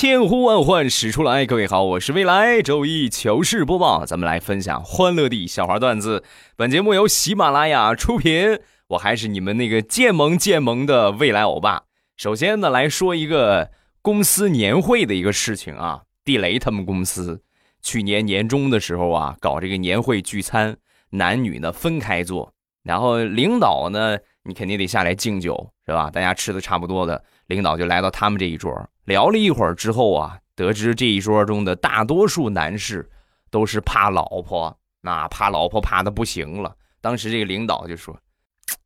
千呼万唤始出来，各位好，我是未来周一糗事播报，咱们来分享欢乐的小花段子。本节目由喜马拉雅出品，我还是你们那个渐萌渐萌的未来欧巴。首先呢，来说一个公司年会的一个事情啊，地雷他们公司去年年终的时候啊，搞这个年会聚餐，男女呢分开坐，然后领导呢，你肯定得下来敬酒是吧？大家吃的差不多的，领导就来到他们这一桌。聊了一会儿之后啊，得知这一桌中的大多数男士都是怕老婆，那怕老婆怕的不行了。当时这个领导就说：“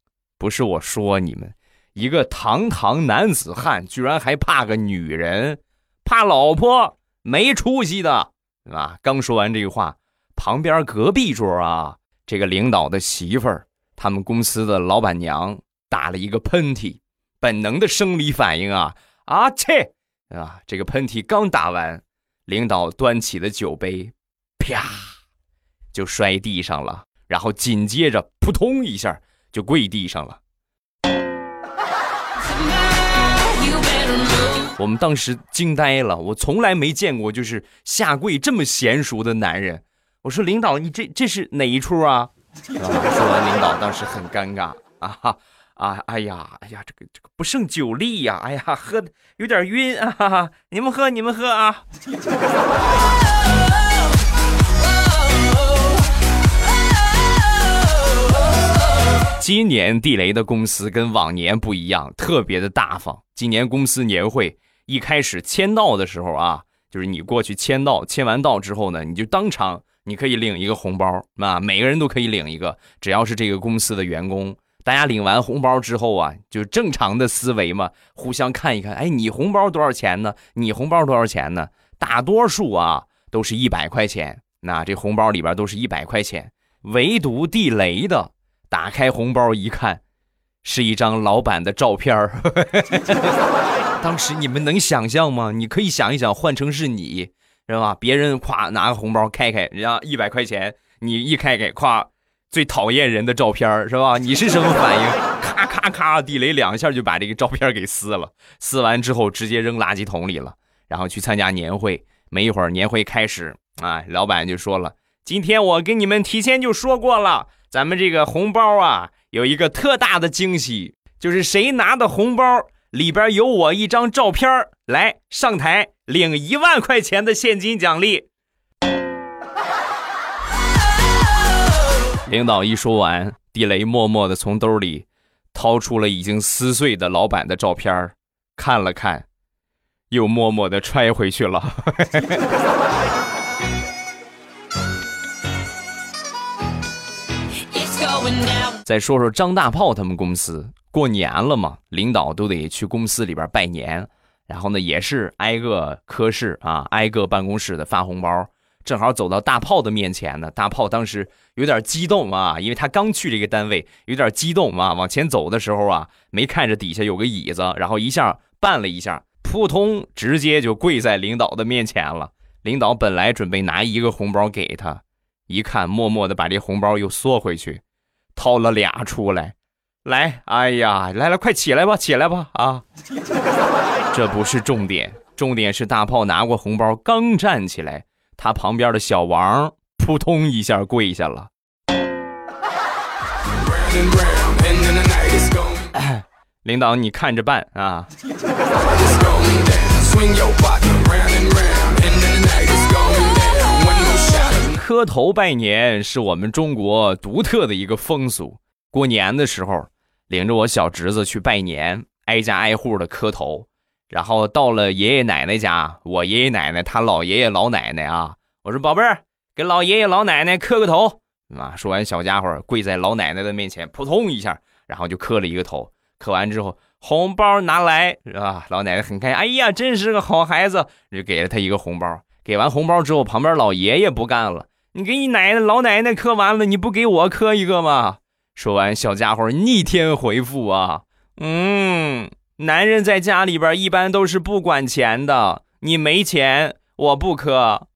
不是我说你们，一个堂堂男子汉居然还怕个女人，怕老婆没出息的，对吧？”刚说完这句话，旁边隔壁桌啊，这个领导的媳妇儿，他们公司的老板娘打了一个喷嚏，本能的生理反应啊啊切！啊！这个喷嚏刚打完，领导端起的酒杯，啪，就摔地上了，然后紧接着扑通一下就跪地上了。我们当时惊呆了，我从来没见过就是下跪这么娴熟的男人。我说领导，你这这是哪一出啊？说完，领导当时很尴尬啊。哈啊，哎呀，哎呀，这个这个不胜酒力呀！哎呀，喝的有点晕啊！哈哈，你们喝，你们喝啊！今年地雷的公司跟往年不一样，特别的大方。今年公司年会一开始签到的时候啊，就是你过去签到，签完到之后呢，你就当场你可以领一个红包啊，每个人都可以领一个，只要是这个公司的员工。大家领完红包之后啊，就正常的思维嘛，互相看一看，哎，你红包多少钱呢？你红包多少钱呢？大多数啊都是一百块钱，那这红包里边都是一百块钱，唯独地雷的，打开红包一看，是一张老板的照片 当时你们能想象吗？你可以想一想，换成是你，是吧？别人夸拿个红包开开，人家一百块钱，你一开开，夸。最讨厌人的照片是吧？你是什么反应？咔咔咔，地雷两下就把这个照片给撕了。撕完之后直接扔垃圾桶里了。然后去参加年会，没一会儿年会开始啊，老板就说了：“今天我跟你们提前就说过了，咱们这个红包啊有一个特大的惊喜，就是谁拿的红包里边有我一张照片，来上台领一万块钱的现金奖励。”领导一说完，地雷默默的从兜里掏出了已经撕碎的老板的照片看了看，又默默的揣回去了。再说说张大炮他们公司，过年了嘛，领导都得去公司里边拜年，然后呢，也是挨个科室啊，挨个办公室的发红包。正好走到大炮的面前呢，大炮当时有点激动啊，因为他刚去这个单位，有点激动啊。往前走的时候啊，没看着底下有个椅子，然后一下绊了一下，扑通，直接就跪在领导的面前了。领导本来准备拿一个红包给他，一看，默默的把这红包又缩回去，掏了俩出来，来，哎呀，来了，快起来吧，起来吧，啊！这不是重点，重点是大炮拿过红包，刚站起来。他旁边的小王扑通一下跪下了。领导，你看着办啊！磕头拜年是我们中国独特的一个风俗。过年的时候，领着我小侄子去拜年，挨家挨户的磕头。然后到了爷爷奶奶家，我爷爷奶奶他老爷爷老奶奶啊，我说宝贝儿，给老爷爷老奶奶磕个头啊。说完，小家伙跪在老奶奶的面前，扑通一下，然后就磕了一个头。磕完之后，红包拿来是吧？老奶奶很开心，哎呀，真是个好孩子，就给了他一个红包。给完红包之后，旁边老爷爷不干了，你给你奶奶老奶奶磕完了，你不给我磕一个吗？说完，小家伙逆天回复啊，嗯，男人在家里边一般都是不管钱的，你没钱我不磕。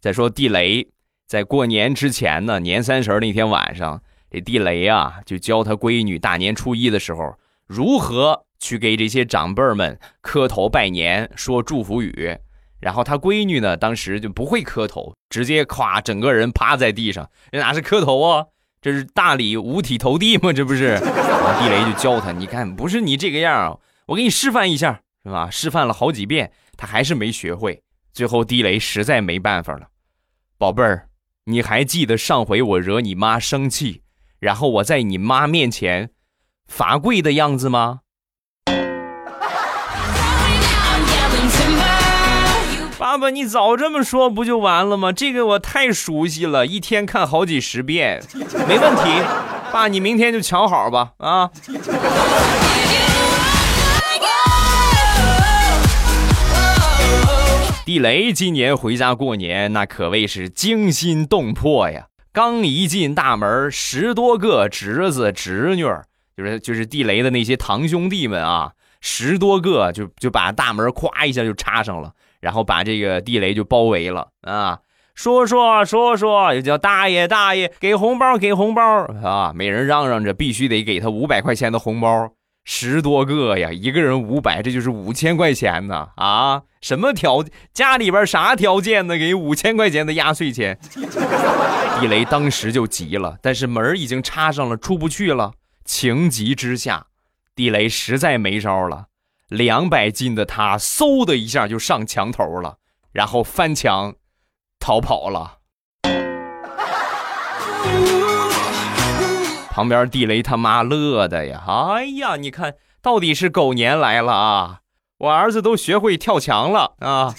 再说地雷，在过年之前呢，年三十那天晚上，这地雷啊就教他闺女大年初一的时候如何去给这些长辈们磕头拜年，说祝福语。然后他闺女呢，当时就不会磕头，直接咵整个人趴在地上，这哪是磕头啊？这是大礼五体投地吗？这不是？地雷就教他，你看不是你这个样，我给你示范一下，是吧？示范了好几遍，他还是没学会。最后地雷实在没办法了，宝贝儿，你还记得上回我惹你妈生气，然后我在你妈面前罚跪的样子吗？爸爸，你早这么说不就完了吗？这个我太熟悉了，一天看好几十遍，没问题。爸，你明天就瞧好吧，啊。地雷今年回家过年，那可谓是惊心动魄呀！刚一进大门，十多个侄子侄女，就是就是地雷的那些堂兄弟们啊，十多个就就把大门咵一下就插上了，然后把这个地雷就包围了啊！说说说说，又叫大爷大爷，给红包给红包啊！每人嚷嚷着必须得给他五百块钱的红包。十多个呀，一个人五百，这就是五千块钱呢！啊，什么条家里边啥条件呢？给五千块钱的压岁钱，地雷当时就急了，但是门已经插上了，出不去了。情急之下，地雷实在没招了，两百斤的他嗖的一下就上墙头了，然后翻墙逃跑了。旁边地雷他妈乐的呀！哎呀，你看到底是狗年来了啊！我儿子都学会跳墙了啊！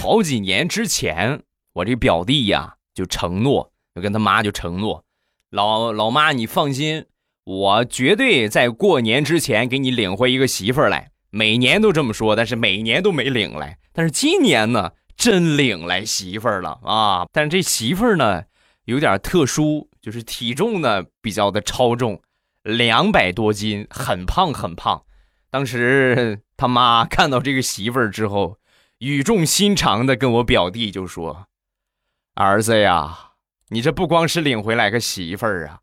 好几年之前，我这表弟呀就承诺，就跟他妈就承诺，老老妈你放心，我绝对在过年之前给你领回一个媳妇儿来。每年都这么说，但是每年都没领来。但是今年呢，真领来媳妇儿了啊！但是这媳妇儿呢，有点特殊，就是体重呢比较的超重，两百多斤，很胖很胖。当时他妈看到这个媳妇儿之后，语重心长的跟我表弟就说：“儿子呀，你这不光是领回来个媳妇儿啊，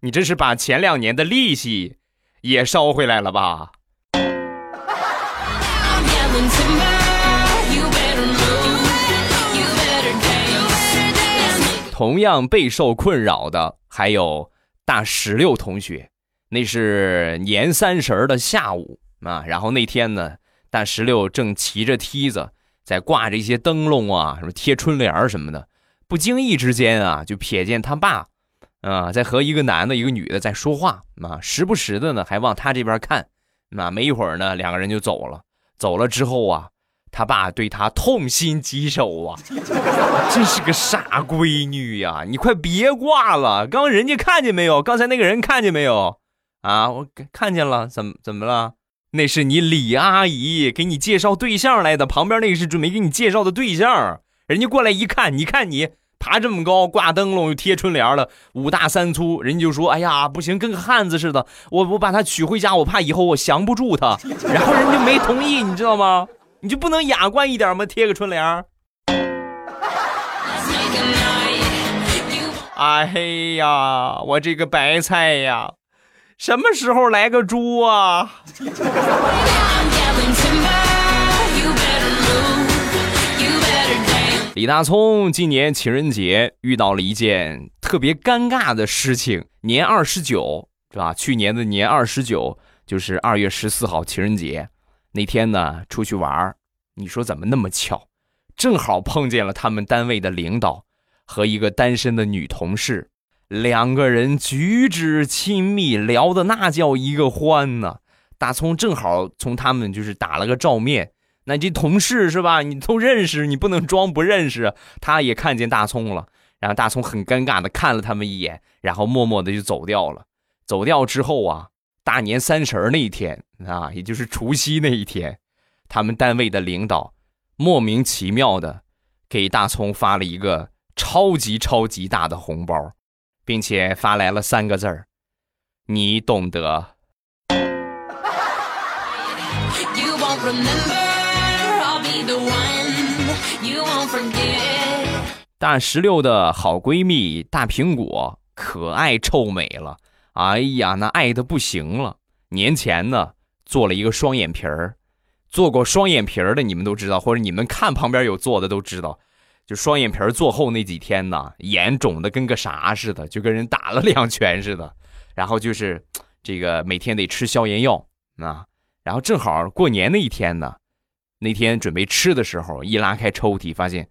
你这是把前两年的利息也捎回来了吧？”同样备受困扰的还有大石榴同学，那是年三十的下午啊，然后那天呢，大石榴正骑着梯子在挂着一些灯笼啊，什么贴春联什么的，不经意之间啊，就瞥见他爸啊在和一个男的、一个女的在说话啊，时不时的呢还往他这边看，那没一会儿呢，两个人就走了。走了之后啊。他爸对他痛心疾首啊，真是个傻闺女呀！你快别挂了，刚人家看见没有？刚才那个人看见没有？啊，我看见了，怎么怎么了？那是你李阿姨给你介绍对象来的，旁边那个是准备给你介绍的对象。人家过来一看，你看你爬这么高，挂灯笼又贴春联了，五大三粗，人家就说：“哎呀，不行，跟个汉子似的，我我把他娶回家，我怕以后我降不住他。”然后人家没同意，你知道吗？你就不能雅观一点吗？贴个春联哎呀，我这个白菜呀，什么时候来个猪啊？李大聪今年情人节遇到了一件特别尴尬的事情。年二十九是吧？去年的年二十九就是二月十四号情人节。那天呢，出去玩你说怎么那么巧，正好碰见了他们单位的领导和一个单身的女同事，两个人举止亲密，聊的那叫一个欢呐。大葱正好从他们就是打了个照面，那这同事是吧？你都认识，你不能装不认识。他也看见大葱了，然后大葱很尴尬的看了他们一眼，然后默默的就走掉了。走掉之后啊，大年三十那一天啊，也就是除夕那一天，他们单位的领导莫名其妙的给大葱发了一个超级超级大的红包，并且发来了三个字儿：“你懂得。”大石榴的好闺蜜大苹果可爱臭美了，哎呀，那爱的不行了。年前呢，做了一个双眼皮儿，做过双眼皮儿的你们都知道，或者你们看旁边有做的都知道，就双眼皮儿做后那几天呢，眼肿的跟个啥似的，就跟人打了两拳似的。然后就是这个每天得吃消炎药啊。然后正好过年那一天呢，那天准备吃的时候，一拉开抽屉，发现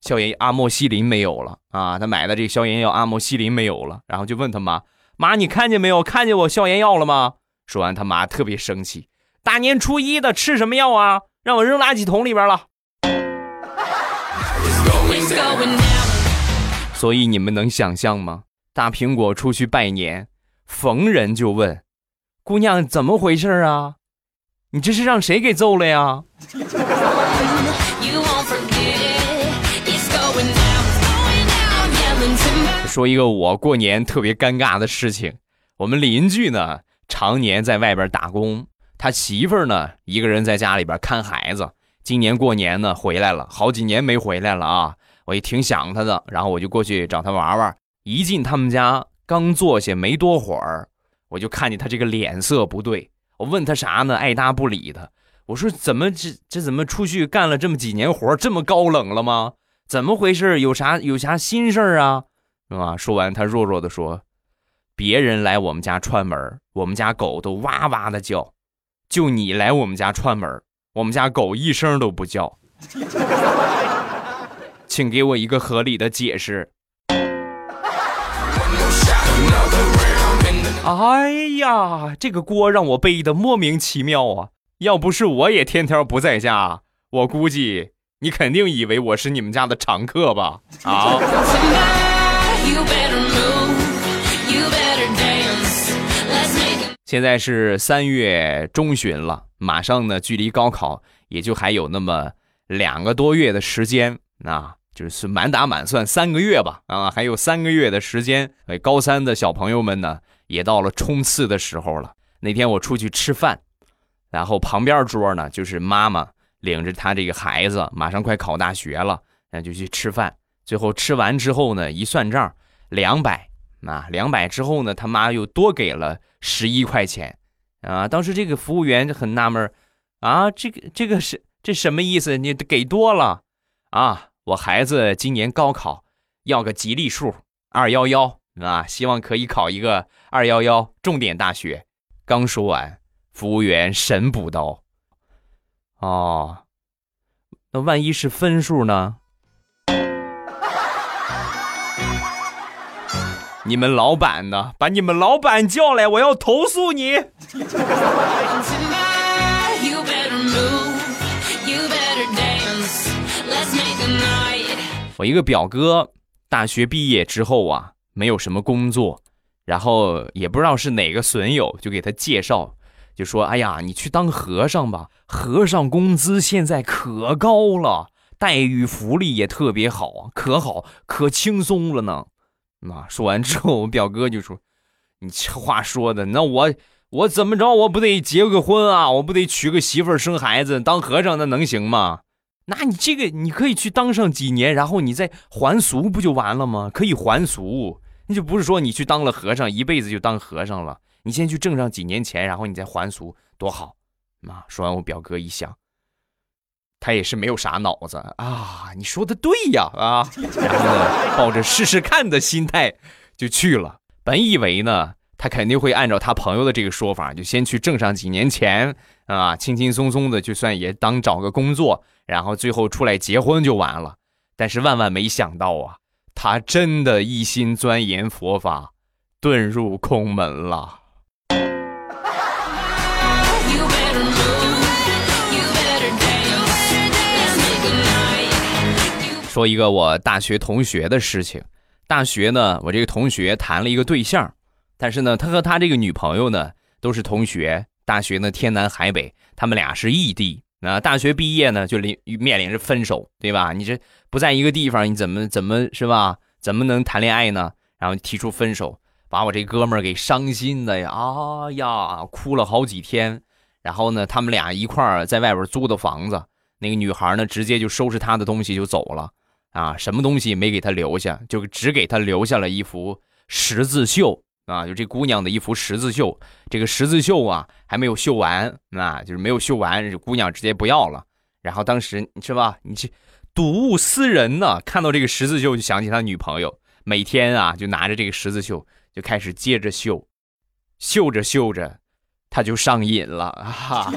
消炎阿莫西林没有了啊！他买的这个消炎药阿莫西林没有了，然后就问他妈：“妈，你看见没有？看见我消炎药了吗？”说完，他妈特别生气：“大年初一的吃什么药啊？让我扔垃圾桶里边了。”所以你们能想象吗？大苹果出去拜年，逢人就问：“姑娘，怎么回事啊？”你这是让谁给揍了呀？说一个我过年特别尴尬的事情，我们邻居呢常年在外边打工，他媳妇儿呢一个人在家里边看孩子。今年过年呢回来了，好几年没回来了啊，我也挺想他的，然后我就过去找他玩玩。一进他们家，刚坐下没多会儿，我就看见他这个脸色不对。我问他啥呢？爱搭不理的。我说怎么这这怎么出去干了这么几年活，这么高冷了吗？怎么回事？有啥有啥心事儿啊？是吧？说完，他弱弱的说：“别人来我们家串门，我们家狗都哇哇的叫；就你来我们家串门，我们家狗一声都不叫。请给我一个合理的解释。”哎呀，这个锅让我背的莫名其妙啊！要不是我也天天不在家，我估计你肯定以为我是你们家的常客吧？啊！现在是三月中旬了，马上呢，距离高考也就还有那么两个多月的时间啊，就是满打满算三个月吧啊，还有三个月的时间。哎，高三的小朋友们呢？也到了冲刺的时候了。那天我出去吃饭，然后旁边桌呢就是妈妈领着她这个孩子，马上快考大学了，那就去吃饭。最后吃完之后呢，一算账，两百啊，两百之后呢，他妈又多给了十一块钱啊。当时这个服务员就很纳闷啊，这个这个是这什么意思？你给多了啊？我孩子今年高考要个吉利数二幺幺。啊，希望可以考一个二幺幺重点大学。刚说完，服务员神补刀：“哦，那万一是分数呢？你们老板呢？把你们老板叫来，我要投诉你！”我一个表哥，大学毕业之后啊。没有什么工作，然后也不知道是哪个损友就给他介绍，就说：“哎呀，你去当和尚吧，和尚工资现在可高了，待遇福利也特别好，可好可轻松了呢。”那说完之后，我表哥就说：“你这话说的，那我我怎么着，我不得结个婚啊？我不得娶个媳妇生孩子？当和尚那能行吗？那你这个你可以去当上几年，然后你再还俗不就完了吗？可以还俗。”那就不是说你去当了和尚，一辈子就当和尚了。你先去挣上几年钱，然后你再还俗，多好！妈，说完我表哥一想，他也是没有啥脑子啊。你说的对呀，啊，然后呢，抱着试试看的心态就去了。本以为呢，他肯定会按照他朋友的这个说法，就先去挣上几年钱啊，轻轻松松的就算也当找个工作，然后最后出来结婚就完了。但是万万没想到啊！他真的一心钻研佛法，遁入空门了。说一个我大学同学的事情。大学呢，我这个同学谈了一个对象，但是呢，他和他这个女朋友呢都是同学，大学呢天南海北，他们俩是异地。那，大学毕业呢就临面临着分手，对吧？你这不在一个地方，你怎么怎么是吧？怎么能谈恋爱呢？然后提出分手，把我这哥们儿给伤心的呀！啊呀，哭了好几天。然后呢，他们俩一块儿在外边租的房子，那个女孩呢直接就收拾她的东西就走了，啊，什么东西没给他留下，就只给他留下了一幅十字绣。啊，就这姑娘的一幅十字绣，这个十字绣啊还没有绣完，啊，就是没有绣完，这姑娘直接不要了。然后当时是吧，你这睹物思人呢，看到这个十字绣就想起他女朋友，每天啊就拿着这个十字绣就开始接着绣，绣着绣着他就上瘾了啊，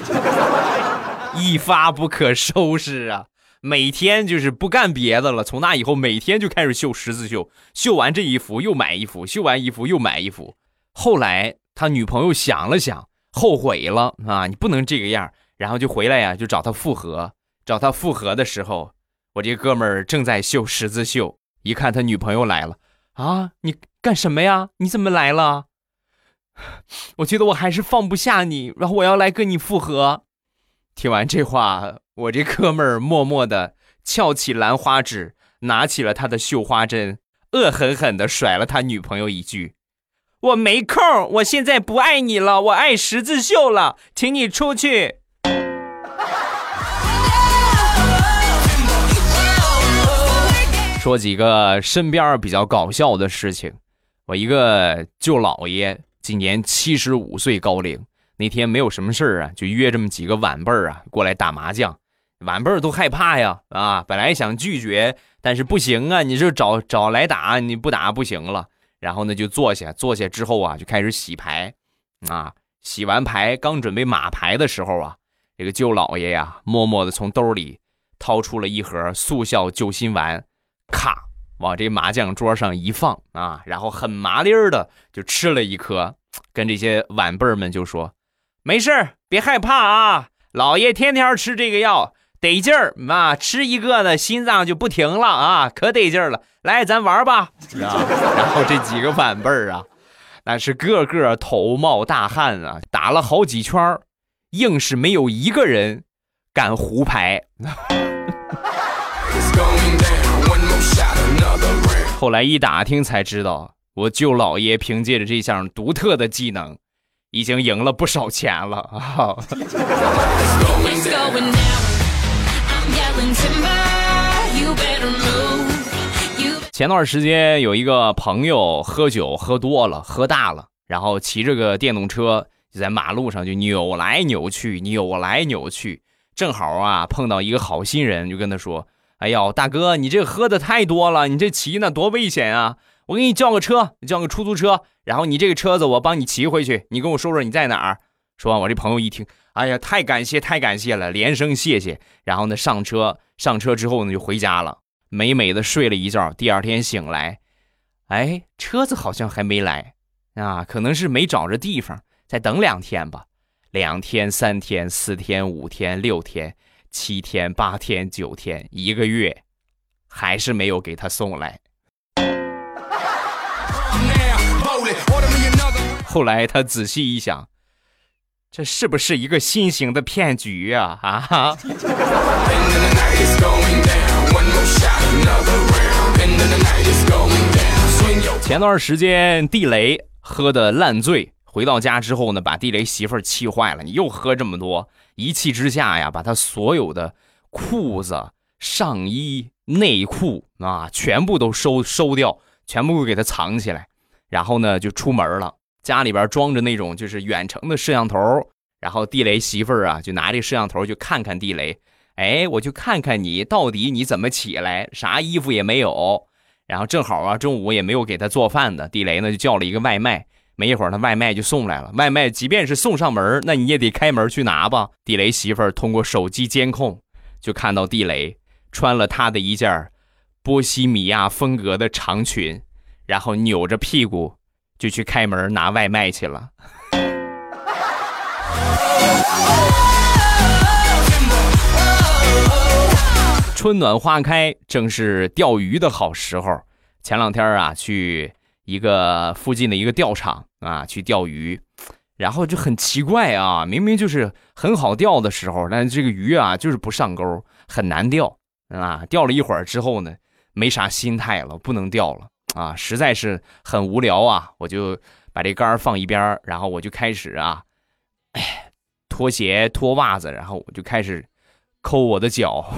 一发不可收拾啊。每天就是不干别的了，从那以后每天就开始绣十字绣，绣完这一幅又买一幅，绣完一幅又买一幅。后来他女朋友想了想，后悔了啊，你不能这个样，然后就回来呀，就找他复合。找他复合的时候，我这哥们儿正在绣十字绣，一看他女朋友来了，啊，你干什么呀？你怎么来了？我觉得我还是放不下你，然后我要来跟你复合。听完这话，我这哥们儿默默的翘起兰花指，拿起了他的绣花针，恶狠狠的甩了他女朋友一句：“我没空，我现在不爱你了，我爱十字绣了，请你出去。”说几个身边比较搞笑的事情，我一个舅姥爷今年七十五岁高龄。那天没有什么事儿啊，就约这么几个晚辈儿啊过来打麻将，晚辈儿都害怕呀啊！本来想拒绝，但是不行啊，你这找找来打，你不打不行了。然后呢就坐下，坐下之后啊就开始洗牌，啊，洗完牌刚准备码牌的时候啊，这个舅老爷呀默默的从兜里掏出了一盒速效救心丸，咔往这麻将桌上一放啊，然后很麻利儿的就吃了一颗，跟这些晚辈儿们就说。没事儿，别害怕啊！老爷天天吃这个药，得劲儿啊！吃一个呢，心脏就不停了啊，可得劲儿了。来，咱玩吧！然后这几个晚辈儿啊，那是个个头冒大汗啊，打了好几圈硬是没有一个人敢胡牌。后来一打听才知道，我舅姥爷凭借着这项独特的技能。已经赢了不少钱了啊！前段时间有一个朋友喝酒喝多了，喝大了，然后骑着个电动车就在马路上就扭来扭去，扭来扭去，正好啊碰到一个好心人，就跟他说：“哎呦，大哥，你这喝的太多了，你这骑呢多危险啊！”我给你叫个车，叫个出租车，然后你这个车子我帮你骑回去。你跟我说说你在哪儿。说完，我这朋友一听，哎呀，太感谢，太感谢了，连声谢谢。然后呢，上车，上车之后呢，就回家了，美美的睡了一觉。第二天醒来，哎，车子好像还没来啊，可能是没找着地方，再等两天吧。两天、三天、四天、五天、六天、七天、八天、九天，一个月，还是没有给他送来。后来他仔细一想，这是不是一个新型的骗局呀？啊！前段时间地雷喝的烂醉，回到家之后呢，把地雷媳妇儿气坏了。你又喝这么多，一气之下呀，把他所有的裤子、上衣、内裤啊，全部都收收掉，全部给他藏起来，然后呢，就出门了。家里边装着那种就是远程的摄像头，然后地雷媳妇儿啊就拿这摄像头就看看地雷，哎，我就看看你到底你怎么起来，啥衣服也没有，然后正好啊中午也没有给他做饭的，地雷呢就叫了一个外卖，没一会儿他外卖就送来了，外卖即便是送上门，那你也得开门去拿吧。地雷媳妇儿通过手机监控就看到地雷穿了他的一件波西米亚风格的长裙，然后扭着屁股。就去开门拿外卖去了。春暖花开，正是钓鱼的好时候。前两天啊，去一个附近的一个钓场啊去钓鱼，然后就很奇怪啊，明明就是很好钓的时候，但是这个鱼啊就是不上钩，很难钓啊。钓了一会儿之后呢，没啥心态了，不能钓了啊，实在是很无聊啊，我就把这竿放一边然后我就开始啊，哎，脱鞋脱袜子，然后我就开始抠我的脚。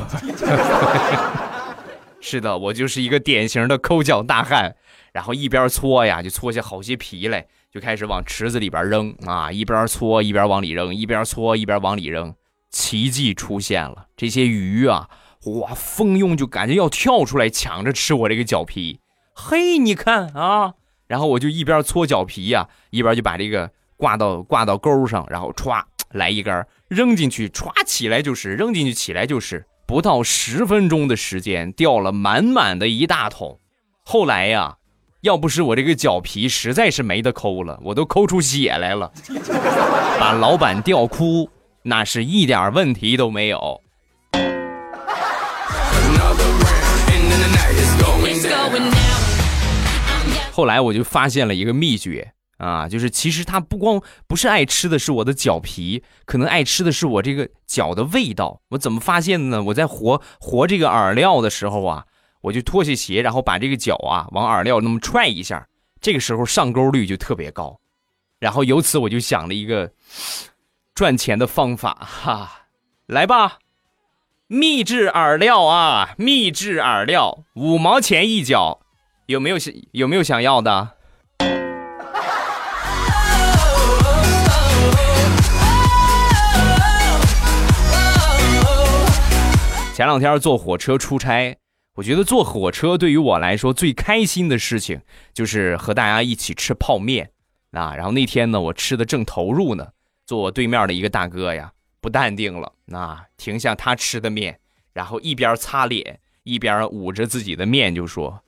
是的，我就是一个典型的抠脚大汉。然后一边搓呀，就搓下好些皮来，就开始往池子里边扔啊！一边搓一边往里扔，一边搓一边往里扔。奇迹出现了，这些鱼啊，哇，蜂拥就感觉要跳出来抢着吃我这个脚皮。嘿，你看啊！然后我就一边搓脚皮呀，一边就把这个挂到挂到钩上，然后歘来一根扔进去，歘起来就是，扔进去起来就是，不到十分钟的时间，钓了满满的一大桶。后来呀。要不是我这个脚皮实在是没得抠了，我都抠出血来了，把老板吊哭，那是一点问题都没有。后来我就发现了一个秘诀啊，就是其实他不光不是爱吃的是我的脚皮，可能爱吃的是我这个脚的味道。我怎么发现呢？我在和和这个饵料的时候啊。我就脱下鞋，然后把这个脚啊往饵料那么踹一下，这个时候上钩率就特别高。然后由此我就想了一个赚钱的方法哈，来吧，秘制饵料啊，秘制饵料，五毛钱一脚，有没有想有没有想要的？前两天坐火车出差。我觉得坐火车对于我来说最开心的事情就是和大家一起吃泡面啊。然后那天呢，我吃的正投入呢，坐我对面的一个大哥呀，不淡定了，啊，停下他吃的面，然后一边擦脸一边捂着自己的面就说：“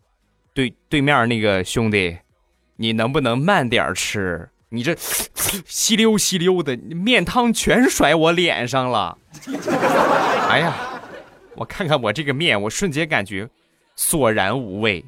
对对面那个兄弟，你能不能慢点吃？你这吸溜吸溜的面汤全甩我脸上了。”哎呀！我看看我这个面，我瞬间感觉索然无味。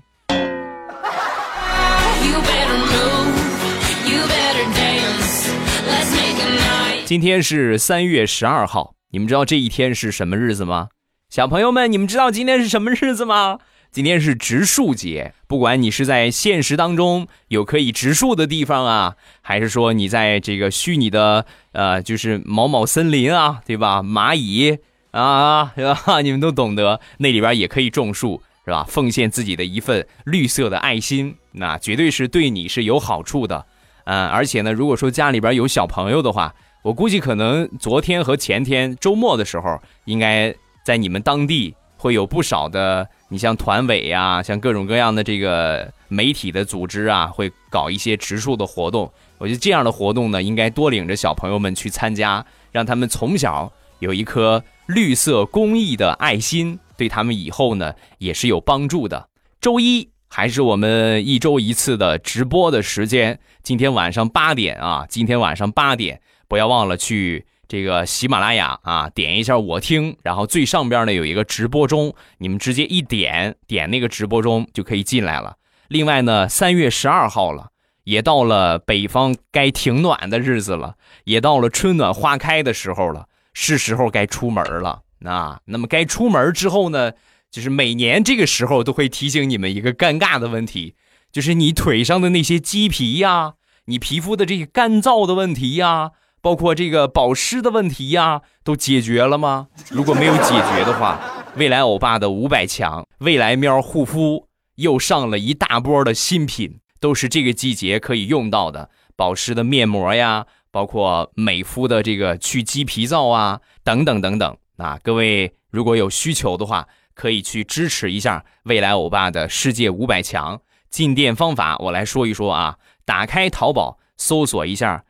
今天是三月十二号，你们知道这一天是什么日子吗？小朋友们，你们知道今天是什么日子吗？今天是植树节。不管你是在现实当中有可以植树的地方啊，还是说你在这个虚拟的呃，就是某某森林啊，对吧？蚂蚁。啊，是吧？你们都懂得，那里边也可以种树，是吧？奉献自己的一份绿色的爱心，那绝对是对你是有好处的。嗯，而且呢，如果说家里边有小朋友的话，我估计可能昨天和前天周末的时候，应该在你们当地会有不少的，你像团委呀，像各种各样的这个媒体的组织啊，会搞一些植树的活动。我觉得这样的活动呢，应该多领着小朋友们去参加，让他们从小有一颗。绿色公益的爱心对他们以后呢也是有帮助的。周一还是我们一周一次的直播的时间，今天晚上八点啊，今天晚上八点不要忘了去这个喜马拉雅啊点一下我听，然后最上边呢有一个直播中，你们直接一点点那个直播中就可以进来了。另外呢，三月十二号了，也到了北方该停暖的日子了，也到了春暖花开的时候了。是时候该出门了啊！那么该出门之后呢，就是每年这个时候都会提醒你们一个尴尬的问题，就是你腿上的那些鸡皮呀，你皮肤的这些干燥的问题呀，包括这个保湿的问题呀，都解决了吗？如果没有解决的话，未来欧巴的五百强未来喵护肤又上了一大波的新品，都是这个季节可以用到的保湿的面膜呀。包括美肤的这个去鸡皮皂啊，等等等等啊，各位如果有需求的话，可以去支持一下未来欧巴的世界五百强进店方法。我来说一说啊，打开淘宝搜索一下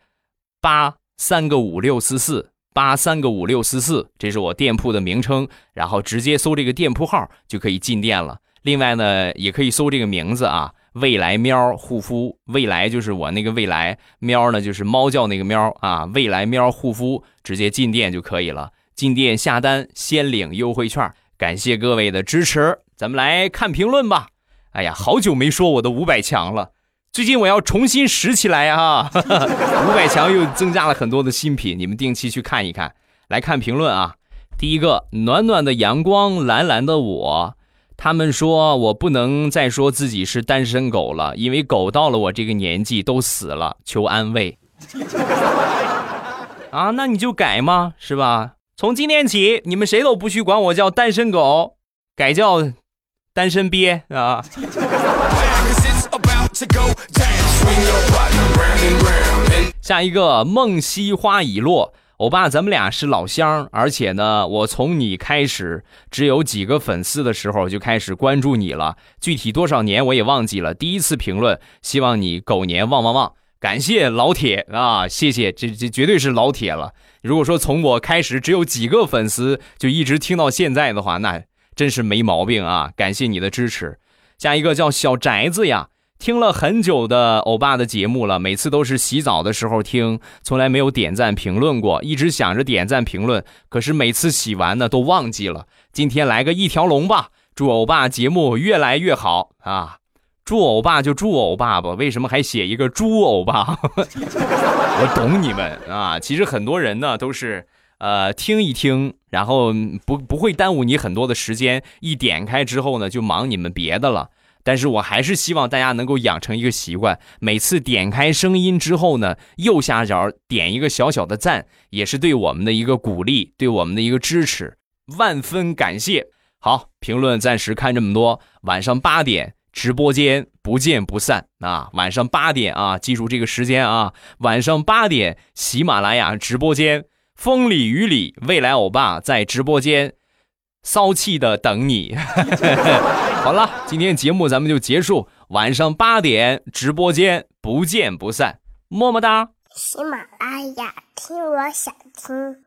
八三个五六四四八三个五六四四，这是我店铺的名称，然后直接搜这个店铺号就可以进店了。另外呢，也可以搜这个名字啊。未来喵护肤，未来就是我那个未来喵呢，就是猫叫那个喵啊。未来喵护肤，直接进店就可以了。进店下单先领优惠券，感谢各位的支持。咱们来看评论吧。哎呀，好久没说我的五百强了，最近我要重新拾起来啊！五百强又增加了很多的新品，你们定期去看一看。来看评论啊，第一个，暖暖的阳光，蓝蓝的我。他们说我不能再说自己是单身狗了，因为狗到了我这个年纪都死了，求安慰。啊，那你就改嘛，是吧？从今天起，你们谁都不许管我叫单身狗，改叫单身鳖啊！下一个，梦溪花已落。欧巴，咱们俩是老乡，而且呢，我从你开始只有几个粉丝的时候就开始关注你了，具体多少年我也忘记了。第一次评论，希望你狗年旺旺旺，感谢老铁啊，谢谢，这这绝对是老铁了。如果说从我开始只有几个粉丝就一直听到现在的话，那真是没毛病啊，感谢你的支持。下一个叫小宅子呀。听了很久的欧巴的节目了，每次都是洗澡的时候听，从来没有点赞评论过，一直想着点赞评论，可是每次洗完呢都忘记了。今天来个一条龙吧，祝欧巴节目越来越好啊！祝欧巴就祝欧巴吧，为什么还写一个猪欧巴？我懂你们啊，其实很多人呢都是呃听一听，然后不不会耽误你很多的时间，一点开之后呢就忙你们别的了。但是我还是希望大家能够养成一个习惯，每次点开声音之后呢，右下角点一个小小的赞，也是对我们的一个鼓励，对我们的一个支持，万分感谢。好，评论暂时看这么多，晚上八点直播间不见不散啊！晚上八点啊，记住这个时间啊！晚上八点，喜马拉雅直播间，风里雨里，未来欧巴在直播间。骚气的等你，好了，今天节目咱们就结束，晚上八点直播间不见不散，么么哒。喜马拉雅听，我想听。